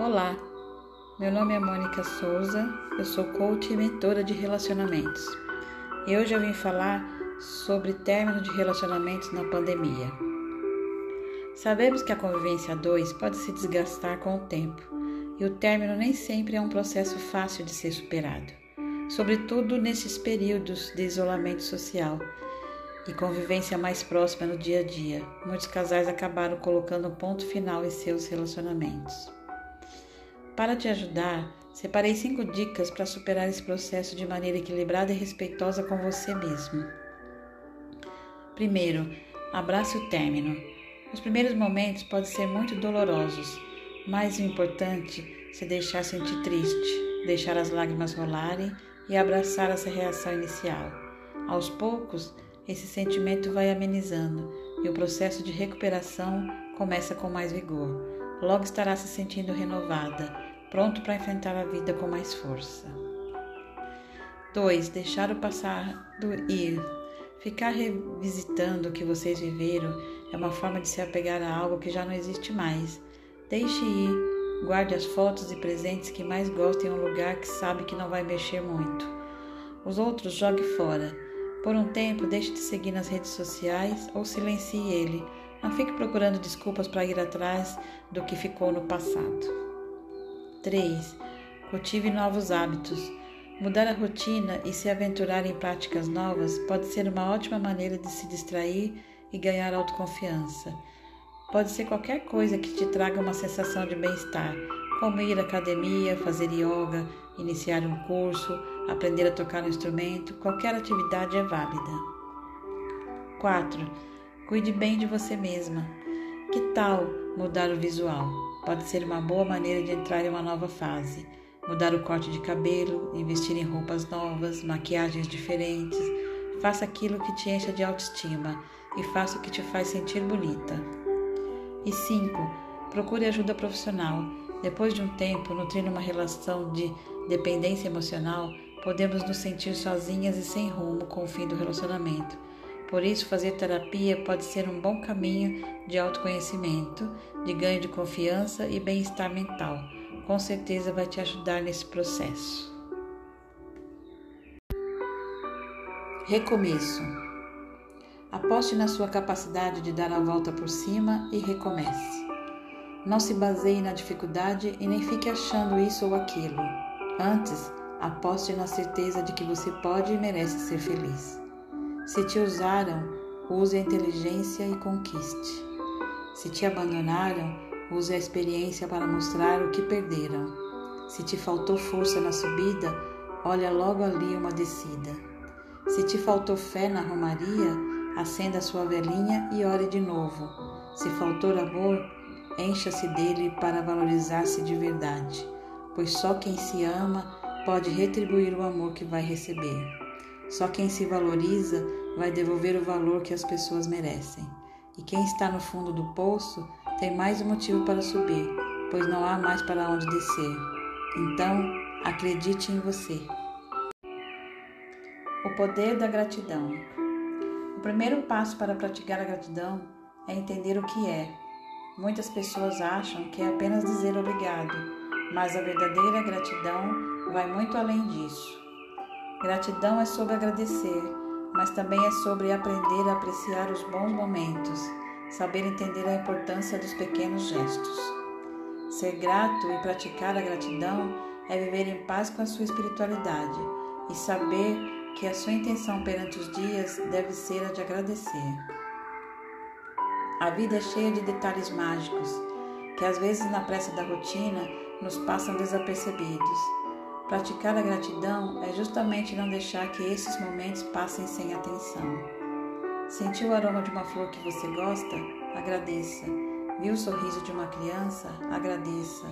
Olá, meu nome é Mônica Souza, eu sou coach e mentora de relacionamentos. E hoje eu vim falar sobre término de relacionamentos na pandemia. Sabemos que a convivência a dois pode se desgastar com o tempo e o término nem sempre é um processo fácil de ser superado, sobretudo nesses períodos de isolamento social e convivência mais próxima no dia a dia. Muitos casais acabaram colocando um ponto final em seus relacionamentos. Para te ajudar, separei cinco dicas para superar esse processo de maneira equilibrada e respeitosa com você mesmo. Primeiro, abrace o término. Os primeiros momentos podem ser muito dolorosos, mas o importante é se deixar sentir triste, deixar as lágrimas rolarem e abraçar essa reação inicial. Aos poucos, esse sentimento vai amenizando e o processo de recuperação começa com mais vigor. Logo estará se sentindo renovada pronto para enfrentar a vida com mais força. 2. Deixar o passado ir. Ficar revisitando o que vocês viveram é uma forma de se apegar a algo que já não existe mais. Deixe ir, guarde as fotos e presentes que mais gosta em um lugar que sabe que não vai mexer muito. Os outros jogue fora. Por um tempo, deixe de seguir nas redes sociais ou silencie ele. Não fique procurando desculpas para ir atrás do que ficou no passado. 3. Cultive novos hábitos. Mudar a rotina e se aventurar em práticas novas pode ser uma ótima maneira de se distrair e ganhar autoconfiança. Pode ser qualquer coisa que te traga uma sensação de bem-estar, como ir à academia, fazer yoga, iniciar um curso, aprender a tocar um instrumento, qualquer atividade é válida. 4. Cuide bem de você mesma. Que tal mudar o visual? pode ser uma boa maneira de entrar em uma nova fase. Mudar o corte de cabelo, investir em roupas novas, maquiagens diferentes. Faça aquilo que te encha de autoestima e faça o que te faz sentir bonita. E 5. Procure ajuda profissional. Depois de um tempo nutrindo uma relação de dependência emocional, podemos nos sentir sozinhas e sem rumo com o fim do relacionamento. Por isso, fazer terapia pode ser um bom caminho de autoconhecimento, de ganho de confiança e bem-estar mental. Com certeza vai te ajudar nesse processo. Recomeço. Aposte na sua capacidade de dar a volta por cima e recomece. Não se baseie na dificuldade e nem fique achando isso ou aquilo. Antes, aposte na certeza de que você pode e merece ser feliz. Se te usaram, use a inteligência e conquiste. Se te abandonaram, use a experiência para mostrar o que perderam. Se te faltou força na subida, olha logo ali uma descida. Se te faltou fé na romaria, acenda a sua velhinha e ore de novo. Se faltou amor, encha-se dele para valorizar-se de verdade, pois só quem se ama pode retribuir o amor que vai receber. Só quem se valoriza vai devolver o valor que as pessoas merecem. E quem está no fundo do poço tem mais um motivo para subir, pois não há mais para onde descer. Então, acredite em você. O poder da gratidão. O primeiro passo para praticar a gratidão é entender o que é. Muitas pessoas acham que é apenas dizer obrigado, mas a verdadeira gratidão vai muito além disso. Gratidão é sobre agradecer, mas também é sobre aprender a apreciar os bons momentos, saber entender a importância dos pequenos gestos. Ser grato e praticar a gratidão é viver em paz com a sua espiritualidade e saber que a sua intenção perante os dias deve ser a de agradecer. A vida é cheia de detalhes mágicos que às vezes na pressa da rotina nos passam desapercebidos Praticar a gratidão é justamente não deixar que esses momentos passem sem atenção. Sentiu o aroma de uma flor que você gosta? Agradeça. Viu o sorriso de uma criança? Agradeça.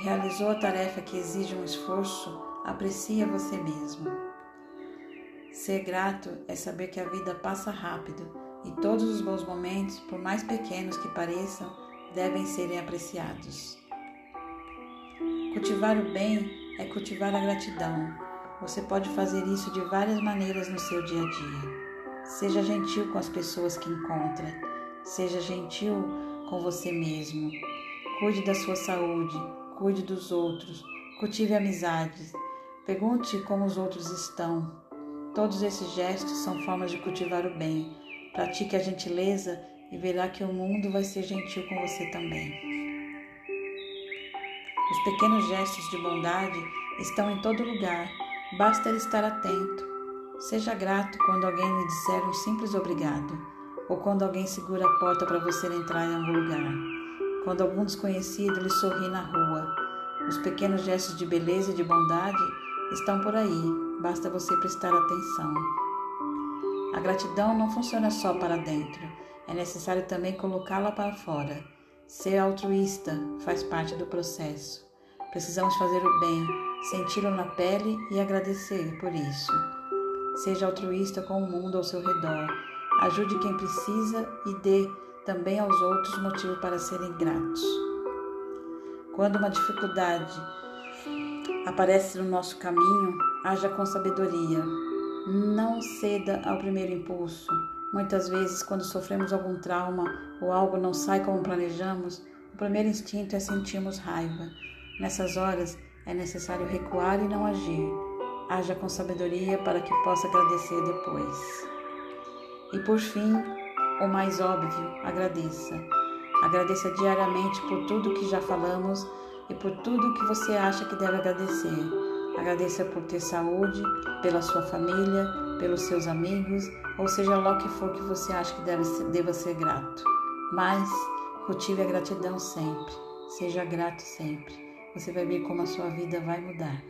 Realizou a tarefa que exige um esforço? Aprecie você mesmo. Ser grato é saber que a vida passa rápido e todos os bons momentos, por mais pequenos que pareçam, devem serem apreciados. Cultivar o bem é cultivar a gratidão. Você pode fazer isso de várias maneiras no seu dia a dia. Seja gentil com as pessoas que encontra. Seja gentil com você mesmo. Cuide da sua saúde. cuide dos outros, cultive amizades, pergunte como os outros estão. Todos esses gestos são formas de cultivar o bem. Pratique a gentileza e verá que o mundo vai ser gentil com você também. Os pequenos gestos de bondade estão em todo lugar, basta estar atento. Seja grato quando alguém lhe disser um simples obrigado, ou quando alguém segura a porta para você entrar em algum lugar, quando algum desconhecido lhe sorri na rua. Os pequenos gestos de beleza e de bondade estão por aí, basta você prestar atenção. A gratidão não funciona só para dentro, é necessário também colocá-la para fora. Ser altruísta faz parte do processo. Precisamos fazer o bem, senti-lo na pele e agradecer por isso. Seja altruísta com o mundo ao seu redor. Ajude quem precisa e dê também aos outros motivo para serem gratos. Quando uma dificuldade aparece no nosso caminho, haja com sabedoria. Não ceda ao primeiro impulso. Muitas vezes, quando sofremos algum trauma ou algo não sai como planejamos, o primeiro instinto é sentirmos raiva. Nessas horas, é necessário recuar e não agir. Haja com sabedoria para que possa agradecer depois. E por fim, o mais óbvio, agradeça. Agradeça diariamente por tudo que já falamos e por tudo que você acha que deve agradecer. Agradeça por ter saúde, pela sua família, pelos seus amigos, ou seja lá o que for que você acha que deve deva ser grato. Mas cultive a gratidão sempre. Seja grato sempre você vai ver como a sua vida vai mudar.